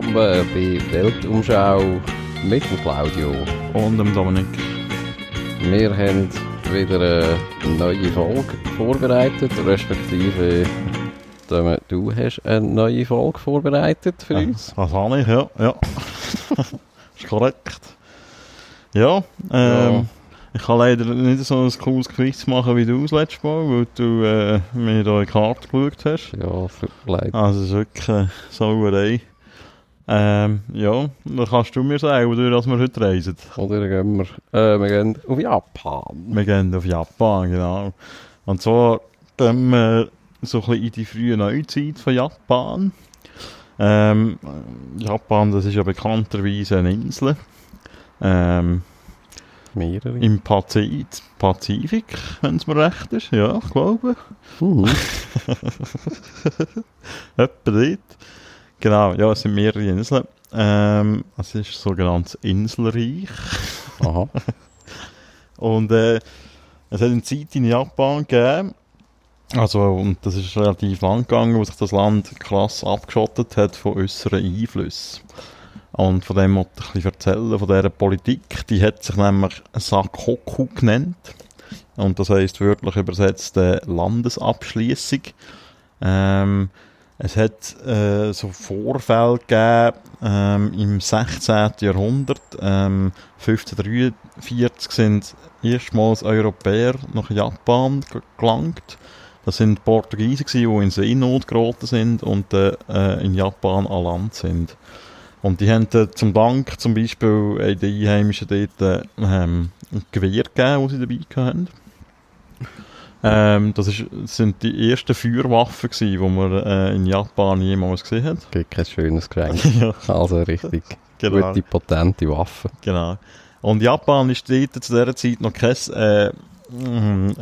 Willkommen bei Weltumschau mit dem Claudio. Und dem Dominik. Wir haben wieder eine neue Folge vorbereitet, respektive du hast eine neue Folge vorbereitet für uns. Das habe ich, ja. ja. ist korrekt. Ja, ähm, ja. ich kann leider nicht so ein cooles Quiz machen wie du das letzte Mal, weil du äh, mir da in die Karte geschaut hast. Ja, leid. Also es ist wirklich eine Sauerei. Ähm, ja, dann kannst du mir sagen, wodurch dass wir heute reisen. Oder gehen wir, äh, wir gehen auf Japan. Wir gehen auf Japan, genau. Und zwar gehen wir so ein bisschen in die frühe Neuzeit von Japan. Ähm, Japan, das ist ja bekannterweise eine Insel. Ähm, Mehrere. Im Pazifik, Pazifik wenn es mir recht ist, ja, ich glaube. Mhm. Etwa dort. Genau, ja, es sind mehrere Inseln. Ähm, es ist sogenanntes Inselreich. Aha. Und äh, es hat eine Zeit in Japan gegeben, also, und das ist relativ lang gegangen, wo sich das Land krass abgeschottet hat von äußeren Einflüssen. Und von dem wollte ich ein bisschen erzählen, von dieser Politik. Die hat sich nämlich Sakoku genannt. Und das heisst wörtlich übersetzt äh, Landesabschließung. Ähm, es hat äh, so Vorfälle gegeben ähm, im 16. Jahrhundert. Ähm, 1543 sind erstmals Europäer nach Japan gelangt. Das sind Portugiesen, die in Seenot geraten sind und äh, in Japan an Land sind. Und die haben äh, zum Dank zum Beispiel äh, den Einheimischen dort ähm, ein Gewehr gegeben, das sie dabei hatten. Ähm, das, ist, sind die ersten Feuerwaffen, gewesen, die man äh, in Japan jemals gesehen hat. Gibt kein schönes Geschenk. ja. Also richtig genau. gute, potente Waffen. Genau. Und Japan ist dort zu dieser Zeit noch kein äh,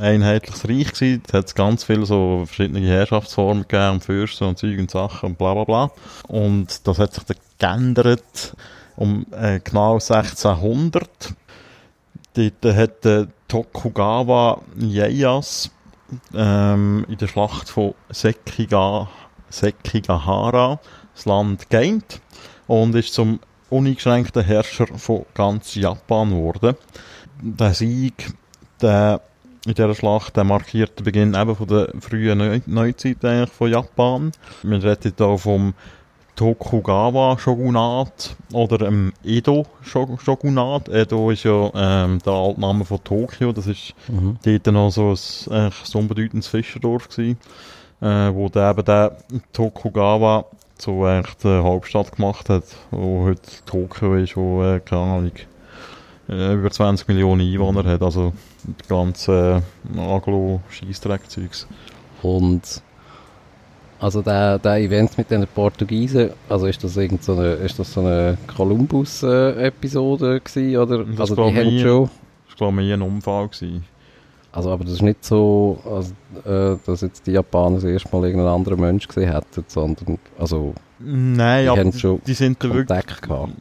einheitliches Reich gewesen. Da hat es ganz viele so verschiedene Herrschaftsformen gegeben, Fürsten und Zeug und Sachen und bla bla bla. Und das hat sich dann geändert um äh, genau 1600. Dort hat äh, Tokugawa Ieyasu ähm, in der Schlacht von Sekiga, Sekigahara das Land geeint und ist zum uneingeschränkten Herrscher von ganz Japan geworden. Der Sieg der, in dieser Schlacht der markiert den Beginn eben von der frühen Neu Neuzeit eigentlich von Japan. Wir reden hier vom Tokugawa-Shogunat oder dem Edo-Shogunat. Edo ist ja ähm, der Altname von Tokio. Das ist mhm. dort noch so ein, ein unbedeutendes Fischerdorf gewesen, äh, wo der eben der Tokugawa so eigentlich die Hauptstadt gemacht hat, wo heute Tokio ist, wo, äh, keine Ahnung, äh, über 20 Millionen Einwohner hat. Also die ganze äh, Aglo-Scheissdreck-Zeugs. Und also der, der Event mit den Portugiesen, also ist das irgend so eine, ist das so eine Columbus-Episode gewesen, oder? Das also die haben schon... Das war glaube ich ein Unfall gewesen. Also aber das ist nicht so, also, äh, dass jetzt die Japaner das erste Mal irgendeinen anderen Mensch gesehen hätten, sondern, also Nein, die, aber schon die sind da wirklich,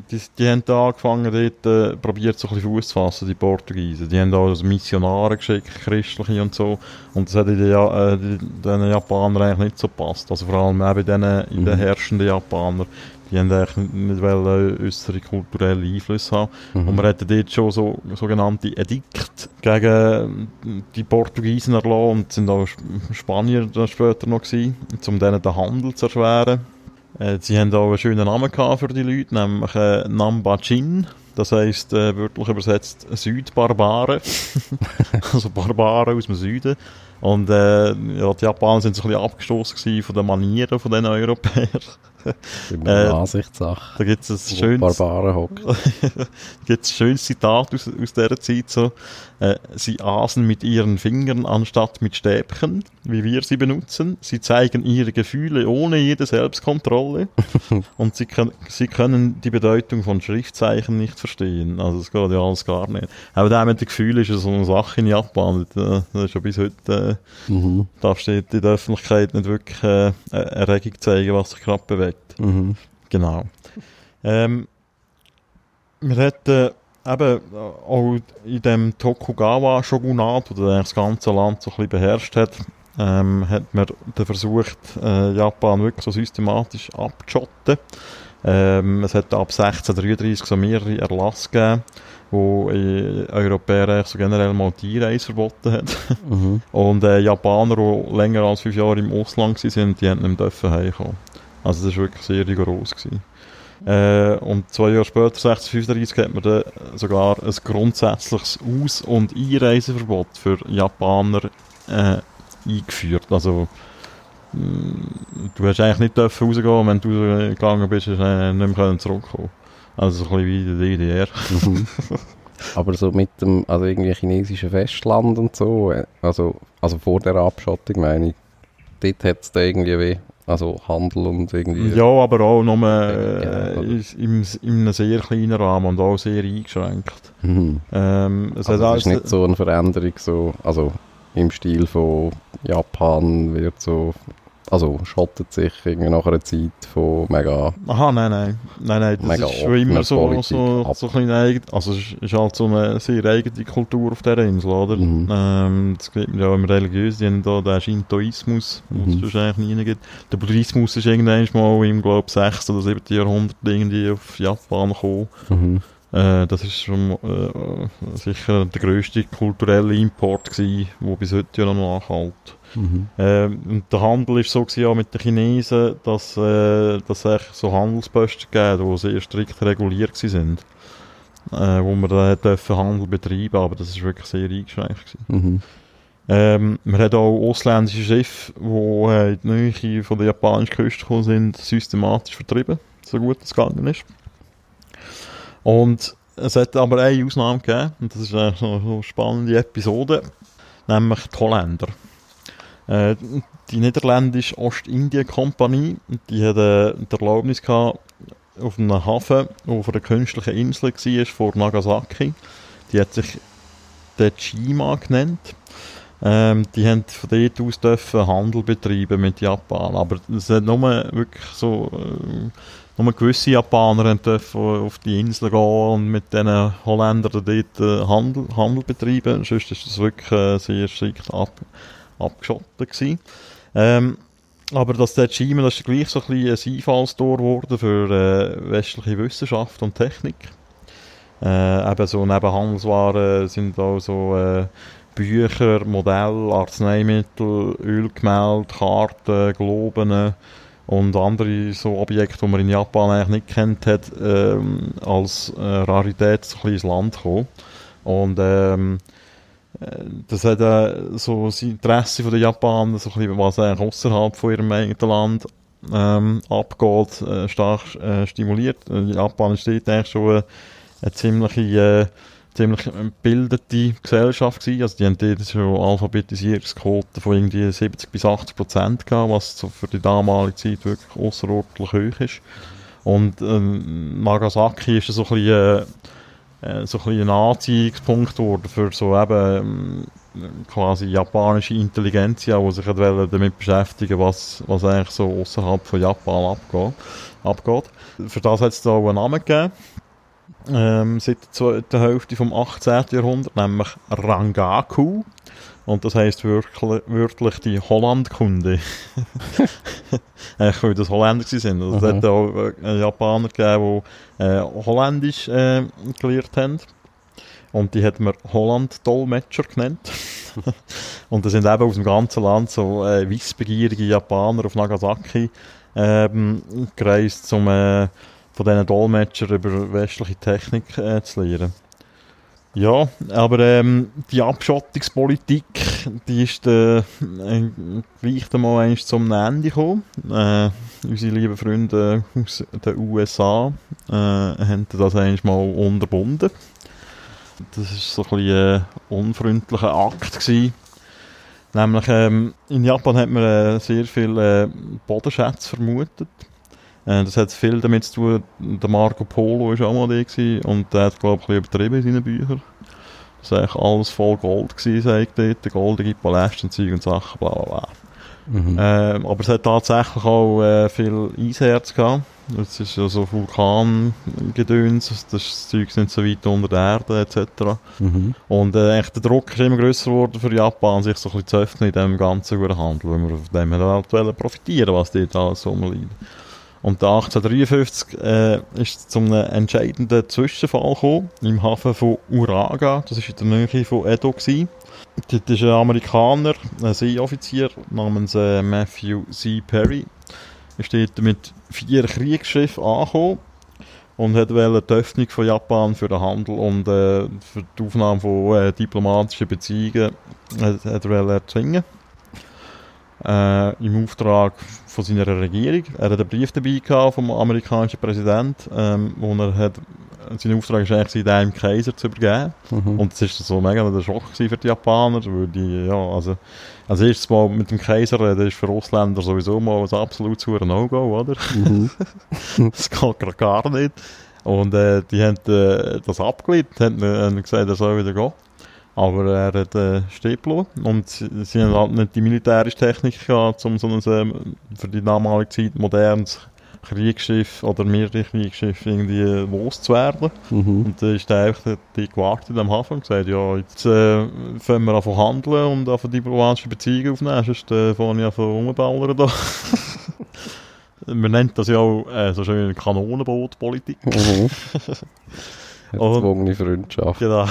die, die, haben da angefangen, dort äh, probiert so ein bisschen Fuß zu fassen, die Portugiesen. Die haben da also Missionare geschickt, christliche und so. Und das hat in den, ja äh, den Japanern eigentlich nicht so gepasst. Also vor allem eben den, mhm. den herrschenden Japanern. Die haben eigentlich nicht, wollen, äußere kulturelle Einflüsse haben. Mhm. Und wir hatten dort schon so sogenannte Edikt gegen die Portugiesen erlassen und sind auch Spanier dann später noch gewesen, um denen den Handel zu erschweren. Äh, sie haben auch einen schönen Namen für die Leute, nämlich äh, Nambachin. Das heisst, äh, wörtlich übersetzt Südbarbaren. also Barbaren aus dem Süden. Und äh, ja, die Japaner sind so ein bisschen abgestoßen von den Manieren von den Europäern. Immer äh, Ansichtssache. Da gibt es ein schönes, gibt's ein schönes Zitat aus, aus dieser Zeit so. Äh, sie aßen mit ihren Fingern anstatt mit Stäbchen, wie wir sie benutzen. Sie zeigen ihre Gefühle ohne jede Selbstkontrolle. und sie, können, sie können die Bedeutung von Schriftzeichen nicht verstehen. Also das geht ja alles gar nicht. Aber der mit den Gefühlen ist ja so eine Sache in Japan. Das ist ja bis heute, äh, mhm. da steht in der Öffentlichkeit nicht wirklich äh, Erregung zeigen, was sich gerade bewegt. Mhm. Genau. Ähm, wir hätten eben auch in dem Tokugawa-Shogunat, wo das ganze Land so ein bisschen beherrscht hat, ähm, hat man versucht, äh, Japan wirklich so systematisch abzuschotten. Ähm, es hat ab 1633 so mehrere Erlasse gegeben, wo äh, Europäer so generell mal die Einreise verboten hat. Mhm. Und äh, Japaner, die länger als fünf Jahre im Ausland waren, die haben nicht dürfen heimkommen. Also das war wirklich sehr rigoros. Gewesen. Äh, und zwei Jahre später, 1635, hat man dann sogar ein grundsätzliches Aus- und Einreiseverbot für Japaner äh, eingeführt. Also mh, du hast eigentlich nicht dürfen rausgehen, wenn du gegangen bist, hast du äh, nicht mehr zurückkommen. Also so ein bisschen wie die DDR. Mhm. Aber so mit dem, also irgendwie chinesischen Festland und so, äh, also, also vor der Abschottung meine ich, dort hat es da irgendwie weh, also Handel und irgendwie... Ja, aber auch nur äh, oder? in, in einem sehr kleinen Rahmen und auch sehr eingeschränkt. Mhm. Ähm, es Also es ist nicht so eine Veränderung, so, also im Stil von Japan wird so, also schottet sich irgendwie nach einer Zeit von mega, Aha, nein, nein. Nein, nein, das Mega ist schon immer so, so, so ein eigen, also es ist, halt so eine sehr eigene Kultur auf dieser Insel, oder? Mhm. Ähm, das gibt man ja auch im Religiös, die haben da den Shintoismus, den es Mhm. sonst eigentlich nie gibt. Der Buddhismus ist irgendwann mal im, glaube 6. oder 7. Jahrhundert irgendwie auf Japan gekommen. mhm. Äh, das ist schon äh, sicher der grösste kulturelle Import gewesen, der bis heute ja noch nachhält. Mhm. Ähm, der Handel ist so gewesen, auch mit den Chinesen, dass, äh, dass es so Handelsposten gegeben die sehr strikt reguliert sind. Äh, wo man da hat dürfen Handel betreiben, aber das ist wirklich sehr eingeschränkt. Mhm. Ähm, man hat auch ausländische Schiffe, die äh, in die Nähe von der japanischen Küste gekommen sind, systematisch vertrieben, so gut es gegangen ist. Und es hat aber eine Ausnahme gegeben, und das ist so eine spannende Episode, nämlich die Holländer. Äh, die niederländische Ostindien-Kompanie, die hat äh, die Erlaubnis gehabt, auf einem Hafen, der auf einer künstlichen Insel war, vor Nagasaki. Die hat sich Dejima genannt. Ähm, die haben von dort aus dürfen Handel betreiben mit Japan. Aber es hat nur wirklich so, äh, nur gewisse Japaner dürfen auf die Insel gehen und mit diesen Holländern dort äh, Handel, Handel betreiben. Sonst ist das wirklich äh, sehr strikt ab, abgeschottet gewesen. Ähm, aber das Dejima, das ist gleich so ein bisschen ein Einfallstor geworden für äh, westliche Wissenschaft und Technik. Äh, eben so neben Handelswaren sind auch so äh, Bücher, Modelle, Arzneimittel, Ölgemälde, Karten, Globen und andere so Objekte, die man in Japan eigentlich nicht kennt hat, ähm, als äh, Rarität so ein bisschen ins Land gekommen. Und ähm, äh, das hat äh, so das Interesse von den Japanern, so ein bisschen, was eigentlich außerhalb von ihrem eigenen Land ähm, abgeht, äh, stark äh, stimuliert. Äh, Japan steht eigentlich schon eine, eine ziemliche äh, ziemlich gebildete Gesellschaft gewesen. Also die haben dort schon Alphabetisierungsquoten von irgendwie 70 bis 80 Prozent was so für die damalige Zeit wirklich außerordentlich hoch ist. Und ähm, Nagasaki ist so ein bisschen, äh, so ein, bisschen ein Anziehungspunkt geworden für so eben ähm, quasi japanische Intelligenz, die sich wollen damit beschäftigen was, was eigentlich so außerhalb von Japan abgeht. abgeht. Für das hat es da auch einen Namen gegeben ähm, seit der zweiten Hälfte vom 18. Jahrhundert, nämlich Rangaku. Und das heisst wirklich, wörtlich die Hollandkunde. Eigentlich, weil das Holländer sind. Also, Es Mhm. hat auch äh, Japaner gegeben, die äh, Holländisch äh, gelernt haben. Und die hat man Holland-Dolmetscher genannt. und das sind eben aus dem ganzen Land so äh, wissbegierige Japaner auf Nagasaki ähm, gereist, um äh, von diesen Dolmetschern über westliche Technik äh, zu lernen. Ja, aber ähm, die Abschottungspolitik, die ist äh, äh, gleich einmal einst zum Ende gekommen. Äh, unsere lieben Freunde aus den USA äh, haben das einmal unterbunden. Das war so ein bisschen ein unfreundlicher Akt. Gewesen. Nämlich ähm, in Japan hat man äh, sehr viele äh, Bodenschätze vermutet. Äh, das hat viel damit zu tun, der Marco Polo war auch mal der gewesen, und der hat, glaube ich, ein bisschen übertrieben in seinen Büchern. Das war eigentlich alles voll Gold gewesen, sagt dort, goldige Paläste und Zeug und Sachen, bla bla bla. Mhm. Ähm, aber es hat tatsächlich auch äh, viel Eiserz gehabt. Es ist ja so Vulkangedöns, das das Zeug sind so weit unter der Erde etc. Mhm. Und äh, echt, der Druck ist immer grösser geworden für Japan, sich so ein bisschen zu öffnen in diesem ganzen Handel, weil wir von dem halt profitieren was dort alles so rumliegt. Und der 1853 äh, ist es zu einem entscheidenden Zwischenfall gekommen, im Hafen von Uraga, das war in der Nähe von Edo. Gewesen. Dort ist ein Amerikaner, ein Seeoffizier namens äh, Matthew C. Perry, ist dort mit vier Kriegsschiffen angekommen und hat die Öffnung von Japan für den Handel und äh, für die Aufnahme von äh, diplomatischen Beziehungen hat, hat er erzwingen. Äh, Im Auftrag von seiner Regierung. Er hat einen Brief dabei gehabt vom amerikanischen Präsidenten, ähm, wo er hat, sein Auftrag war eigentlich, den im Kaiser zu übergeben. Mhm. Und das ist so mega der Schock für die Japaner, weil die, ja, also, als erstes Mal mit dem Kaiser reden ist für Ausländer sowieso mal ein absolut sauer No-Go, oder? Mhm. das geht gerade gar nicht. Und äh, die haben äh, das abgelehnt, haben, äh, gesagt, er soll wieder gehen. Aber er hat äh, stehen gelassen. Und sie, sie haben halt nicht die militärische Technik gehabt, um so ein, ähm, für die damalige Zeit modernes Kriegsschiff oder mehrere Kriegsschiffe irgendwie loszuwerden. Mhm. Und dann ist der einfach dort gewartet in dem Hafen und gesagt, ja, jetzt äh, fangen wir an zu handeln und an diplomatische Beziehungen aufnehmen, sonst äh, fange ich an zu rumballern da. Man nennt das ja auch äh, so schön Kanonenbootpolitik. Mhm. Erzwungene Freundschaft. Genau.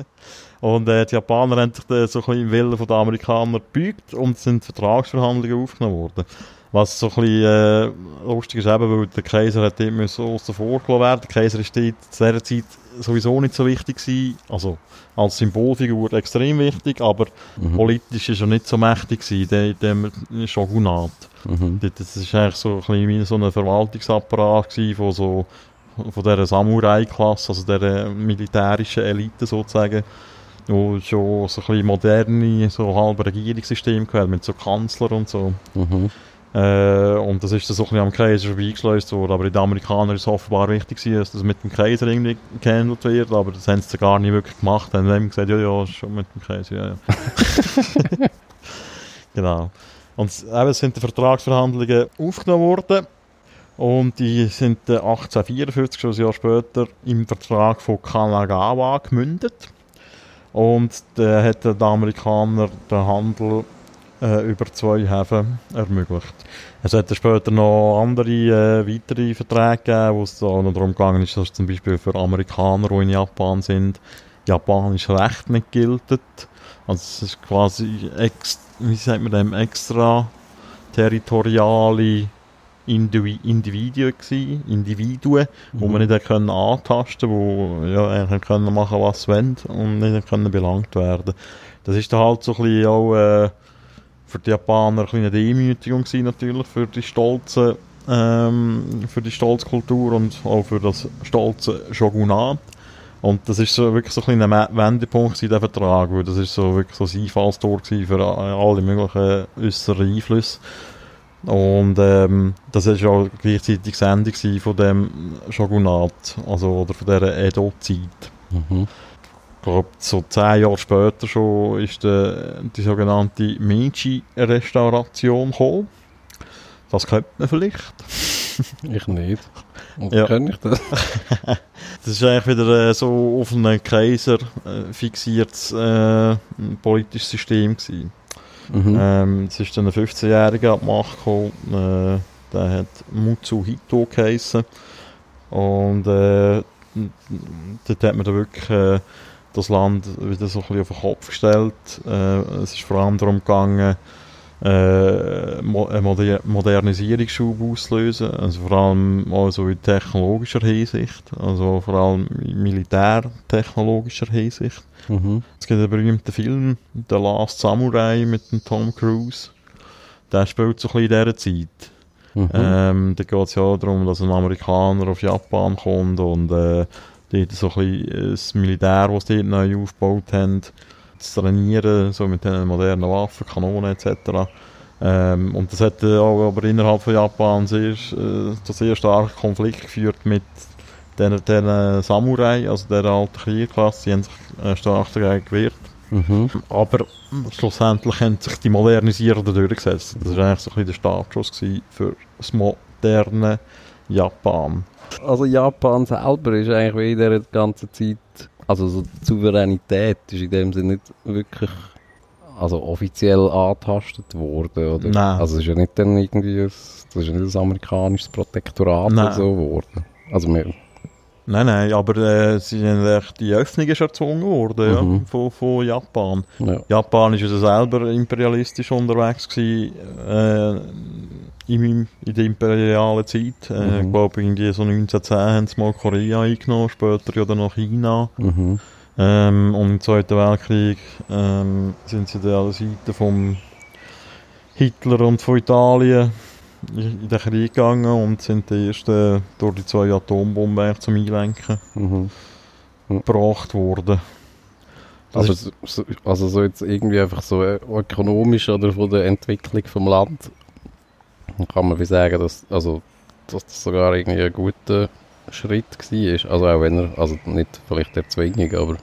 Und äh, die Japaner haben sich dann so ein bisschen im Willen der Amerikaner gebeugt und sind Vertragsverhandlungen aufgenommen worden. Was so ein bisschen äh, lustig ist, eben, weil der Kaiser hat dort müssen aussen vor werden. Der Kaiser ist zu dieser Zeit sowieso nicht so wichtig gewesen. Also als Symbolfigur extrem wichtig, aber Mhm. politisch ist er nicht so mächtig gewesen, in dem Shogunat. Mhm. Das ist eigentlich so ein bisschen wie so ein Verwaltungsapparat gewesen von so von dieser Samurai-Klasse, also dieser militärischen Elite sozusagen, wo schon so ein bisschen moderne, so halb Regierungssystem gehabt mit so Kanzler und so. Mhm. Äh, und das ist dann so ein bisschen am Kaiser vorbeigeschleust worden, aber den Amerikanern ist es offenbar wichtig gewesen, dass das mit dem Kaiser irgendwie gehandelt wird, aber das haben sie gar nicht wirklich gemacht, haben dann gesagt, ja, ja, schon mit dem Kaiser, ja, ja. genau. Und eben sind die Vertragsverhandlungen aufgenommen worden und die sind dann 1854, schon ein Jahr später, im Vertrag von Kanagawa gemündet. Und da hat der Amerikaner den Handel äh, über zwei Häfen ermöglicht. Es hat später noch andere äh, weitere Verträge gegeben, wo es darum gegangen ist, dass zum Beispiel für Amerikaner, die in Japan sind, japanisch Recht nicht gilt. Also es ist quasi, ex, wie sagt man dem, extra territoriale Indivi Individuen gewesen, Individuen, wo man nicht können antasten wo ja, können machen was sie wollen und nicht können belangt werden. Das ist dann halt so ein bisschen auch äh, für die Japaner ein eine Demütigung gewesen, natürlich, für die stolze ähm, für die stolze Kultur und auch für das stolze Shogunat. Und das ist so wirklich so ein kleiner Wendepunkt in diesem Vertrag, weil das ist so wirklich so ein Einfallstor für alle möglichen äußeren Einflüsse. Und ähm, das ist auch gleichzeitig das Ende gewesen von dem Shogunat, also oder von dieser Edo-Zeit. Mhm. Ich glaube, so zehn Jahre später schon ist der, die sogenannte Meiji-Restauration gekommen. Das könnte man vielleicht. Ich nicht. Und Ja. kann ich das? Das ist eigentlich wieder äh, so auf einen Kaiser äh, fixiertes äh, politisches System gewesen. Mhm. Ähm, es ist dann ein 15-Jähriger an die Macht gekommen, äh, der hat Mutsuhito geheissen. Und äh, dort hat man dann wirklich äh, das Land wieder so ein bisschen auf den Kopf gestellt. Äh, es ist vor allem darum gegangen, äh, eine Moder Modernisierungsschub auszulösen, also vor allem auch so in technologischer Hinsicht, also vor allem in militärtechnologischer Hinsicht. Mhm. Es gibt einen berühmten Film, The Last Samurai mit dem Tom Cruise. Der spielt so ein bisschen in dieser Zeit. Mhm. Ähm, da geht es ja darum, dass ein Amerikaner auf Japan kommt und äh, dort so ein bisschen das Militär, das sie dort neu aufgebaut haben, zu trainieren, so mit den modernen Waffen, Kanonen etc. Ähm, und das hat äh, auch aber innerhalb von Japan sehr, äh, zu sehr starken Konflikt geführt mit den, den Samurai, also der alten Kriegerklasse, die haben sich äh, stark dagegen gewehrt. Mhm. Aber schlussendlich haben sich die Modernisierenden durchgesetzt. Das war eigentlich so ein bisschen der Startschuss für das moderne Japan. Also Japan selber ist eigentlich in dieser ganzen Zeit, also so die Souveränität ist in dem Sinne nicht wirklich also offiziell angetastet worden, oder? Nein. Also es ist ja nicht dann irgendwie ein Das ist nicht ein amerikanisches Protektorat Nein. oder so geworden. Also wir, Nein, nein, aber äh, sie haben echt, die Öffnung ist erzwungen worden, ja, Mhm. von, von Japan. ja. Japan ist also selber imperialistisch unterwegs gewesen, äh, in, in der imperialen Zeit. Äh, Mhm. Ich glaube, irgendwie so 1910 haben sie mal Korea eingenommen, später ja dann noch China. Mhm. Ähm, und im Zweiten Weltkrieg ähm, sind sie dann an der Seite vom Hitler und von Italien in den Krieg gegangen und sind die ersten durch die zwei Atombomben zum Einlenken Mhm. gebracht worden. Das Aber ist- so, so- also so jetzt irgendwie einfach so äh, ökonomisch oder von der Entwicklung vom Land kann man wie sagen, dass, also, dass das sogar irgendwie ein guter Schritt war. Also auch wenn er, also nicht vielleicht Erzwingung, aber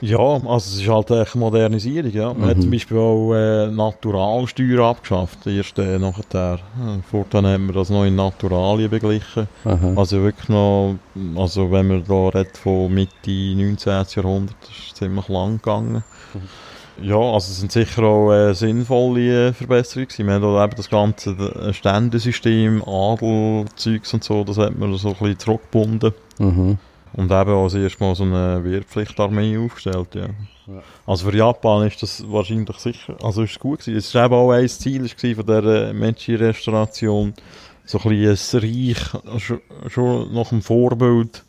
Ja, also es ist halt echt Modernisierung, ja. Man hat Mhm. zum Beispiel auch äh, Naturalsteuer abgeschafft, erst äh, nachher. Äh, Fortan haben wir das noch in Naturalien beglichen. aha. Also wirklich noch, also wenn man da redet von Mitte 19. Jahrhundert, ist ziemlich lang gegangen. Ja, also es sind sicher auch äh, sinnvolle äh, Verbesserungen gewesen. Wir haben da eben das ganze äh, Ständesystem, Adelzeugs und so, das hat man so ein bisschen zurückgebunden. Mhm. Und eben auch das erste Mal so eine Wehrpflichtarmee aufgestellt, ja. Ja. Also für Japan ist das wahrscheinlich sicher, also ist es gut gewesen. Es war eben auch ein Ziel gewesen von dieser Meiji-Restauration, so ein bisschen ein Reich, schon, schon nach dem Vorbild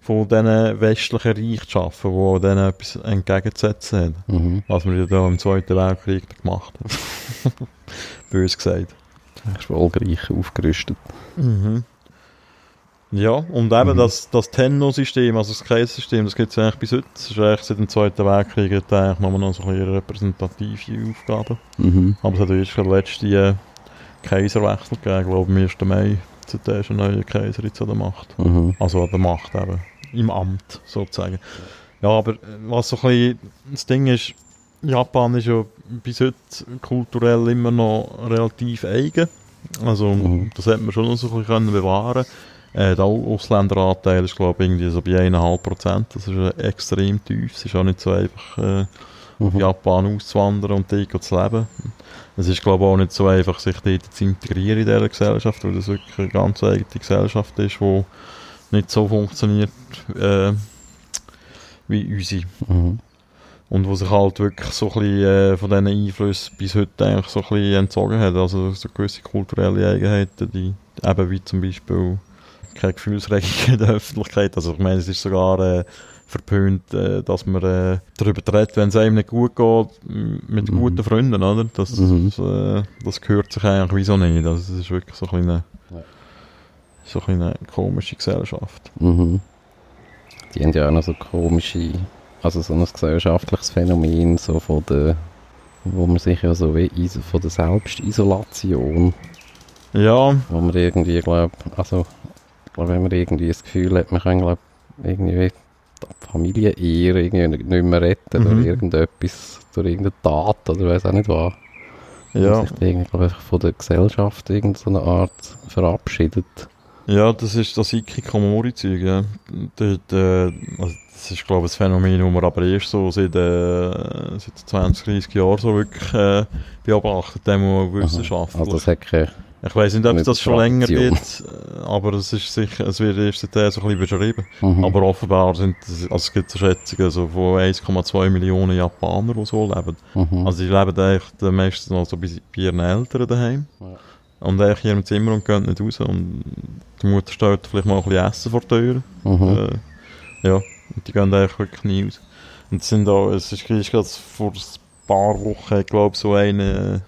von diesen westlichen Reich zu schaffen, die denen etwas entgegenzusetzen haben. Mhm. Was wir ja da im Zweiten Weltkrieg gemacht haben. Bös gesagt. Erfolgreich aufgerüstet. Mhm. Ja, und eben Mhm. das, das Tenno-System, also das Kreissystem, das gibt es eigentlich bis heute. Das ist eigentlich seit dem Zweiten Weltkrieg hat eigentlich nur noch so ein bisschen repräsentative Aufgaben. Mhm. Aber es hat erst den letzten äh, Kaiserwechsel gegeben, glaube ich, am 1. Mai. Seitdem ist ein neuer Kaiser jetzt an der Macht. Mhm. Also an der Macht eben. Im Amt, sozusagen. Ja, aber äh, was so ein bisschen das Ding ist, Japan ist ja bis heute kulturell immer noch relativ eigen. Also Mhm. das hat man schon noch so ein bisschen können bewahren äh, Der Ausländeranteil ist glaube ich irgendwie so bei 1,5 Prozent. Das ist äh, extrem tief. Es ist auch nicht so einfach äh, auf Mhm. Japan auszuwandern und dort zu leben. Es ist glaube ich auch nicht so einfach, sich dort zu integrieren in dieser Gesellschaft, weil das wirklich eine ganz eigene Gesellschaft ist, die nicht so funktioniert äh, wie unsere. Mhm. Und wo sich halt wirklich so ein bisschen äh, von diesen Einflüssen bis heute eigentlich so ein bisschen entzogen hat. Also so gewisse kulturelle Eigenheiten, die eben wie zum Beispiel keine Gefühlsregung in der Öffentlichkeit. Also ich meine, es ist sogar äh, verpönt, äh, dass man äh, darüber redet, wenn es einem nicht gut geht, mit Mhm. guten Freunden, oder? Das, Mhm. das, äh, das gehört sich eigentlich wieso nicht. Also es ist wirklich so ein bisschen eine, Ja. so ein komische Gesellschaft. Mhm. Die haben ja auch noch so komische, also so ein gesellschaftliches Phänomen, so von der, wo man sich ja so wie von der Selbstisolation, Ja, wo man irgendwie glaubt, also glaube, wenn man irgendwie das Gefühl hat, man kann glaub, irgendwie wie die Familie eher irgendwie nicht mehr retten Mhm. durch irgendetwas, durch irgendeine Tat oder weiß auch nicht was. ja. Und sich irgendwie, glaub, einfach von der Gesellschaft irgendeine Art verabschiedet. Ja, das ist das Ikikomori-Zeug, ja. Also das ist, glaube ich, ein Phänomen, das man aber erst so seit, äh, seit 20, 30 Jahren so wirklich äh, beobachtet, dem wissenschaftlich. Also es hat keine ich weiß nicht, ob es das schon länger gibt, äh, aber es ist sicher, es wird erst so ein bisschen beschrieben. Mhm. Aber offenbar sind, also es gibt so Schätzungen so von 1,2 Millionen Japaner, die so leben. Mhm. Also die leben eigentlich meistens noch so bei, bei ihren Eltern daheim. Ja. Und eigentlich hier im Zimmer und gehen nicht raus. Und die Mutter stellt vielleicht mal ein bisschen Essen vor die Tür. mhm. Äh, ja, und die gehen eigentlich wirklich nie raus. Und es sind auch, es ist, ist gerade vor ein paar Wochen, glaube ich, so eine,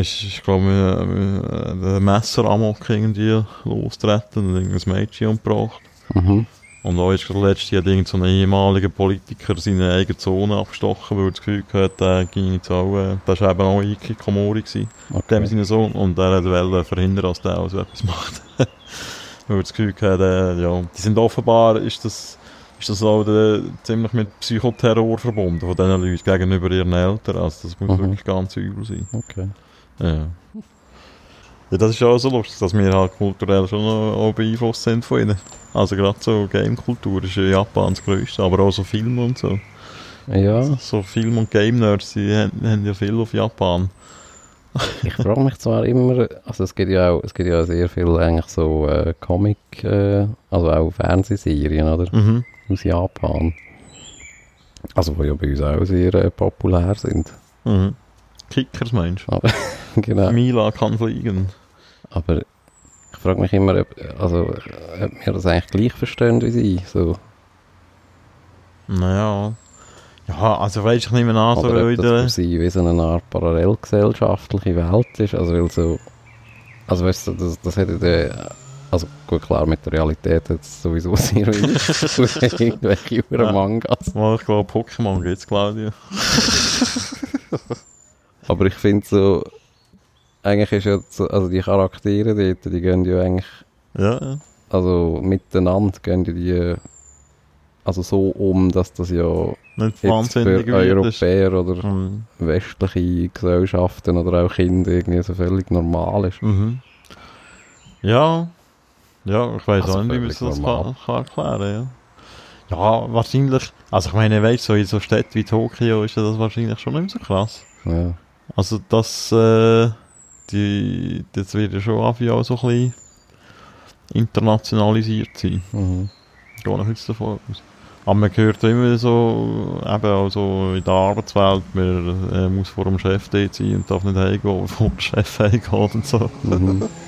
ist, ist glaube ich, äh, äh, ein Messeramok irgendwie losgetreten und irgendein Mädchen umgebracht. Mhm. Und auch ist gerade letztes Jahr so ein ehemaliger Politiker seine eigene Zone abgestochen, weil er das Gefühl hatte, der ging jetzt auch, äh, das war eben auch Ikikomori gewesen, Okay. dem seine Sohn, und er wollte verhindern, dass der auch so etwas macht. weil er das Gefühl hatte, äh, ja, die sind offenbar, ist das, ist das auch äh, ziemlich mit Psychoterror verbunden von diesen Leuten gegenüber ihren Eltern, also das muss Mhm. wirklich ganz übel sein. Okay. Ja. Ja, das ist auch so lustig, dass wir halt kulturell schon auch beeinflusst sind von ihnen. Also gerade so Game-Kultur ist ja Japan das Größte, aber auch so Film und so. Ja. So Film- und Game-Nerds, die haben, haben ja viel auf Japan ich frage mich zwar immer, also es gibt ja auch, es gibt ja sehr viel eigentlich so äh, Comic, äh, also auch Fernsehserien, oder? Mhm. Aus Japan. Also die ja bei uns auch sehr äh, populär sind. Mhm. Kickers meinst Aber, genau. du? Mila kann fliegen. Aber ich frage mich immer, ob, also, ob wir das eigentlich gleich verstehen wie sie. So. Naja. Ja, also weißt du, ich nehme an, so Oder ob das für sie wie so eine Art parallelgesellschaftliche Welt ist. Also, weil so, also weißt du, das, das hätte der, also gut, klar, mit der Realität hat es sowieso sehr wenig irgendwelche Ja. Mangas. Mal, ich glaube, Pokémon geht's, Claudia. Aber ich finde so, eigentlich ist ja, so, also die Charaktere dort, die gehen ja eigentlich, Ja, ja. also miteinander gehen die, die also so um, dass das ja Nicht jetzt für weird ist. Europäer oder Mhm. westliche Gesellschaften oder auch Kinder irgendwie so völlig normal ist. Mhm. Ja. Ja, ich weiß Also auch nicht, wie man das kann, kann erklären ja. Ja, wahrscheinlich. Also ich meine, weißt du, so in so Städten wie Tokio ist ja das wahrscheinlich schon nicht so krass. Ja. Also das, äh, die, das wird ja schon auch so ein bisschen internationalisiert sein. Mhm. Gehe ich jetzt davon aus. Aber man hört immer so, eben also in der Arbeitswelt, man äh, muss vor dem Chef dort sein und darf nicht heimgehen, bevor der Chef heimgeht und so. Mhm.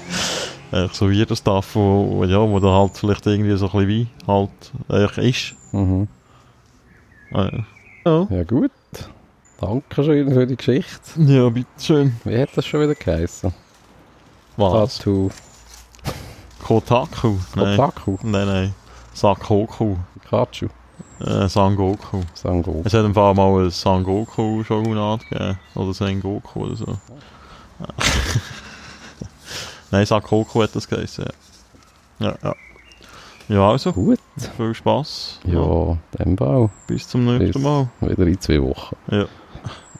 Äh, so wie das Stuff, wo, ja, wo da halt vielleicht irgendwie so ein bisschen wie halt äh, ist. Mhm. Äh, ja. Ja gut. Dankeschön für die Geschichte. ja, bitteschön. Wie hat das schon wieder geheißen? Was? Tattoo. Kotaku? Nein. Kotaku. Nein, nein. Sakoku. Pikachu. Äh, Sangoku. Sango. Es hat im Fall mal ein Sangoku-Shogunat gegeben. Oder Sengoku oder so. Nein, Sakoku hat das geheißen, ja. Ja, ja. Ja, also, Gut. viel Spass. Ja, dem Bau. Bis zum nächsten Bis Mal. wieder in zwei Wochen. Ja.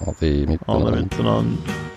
Ade Alle miteinander. miteinander.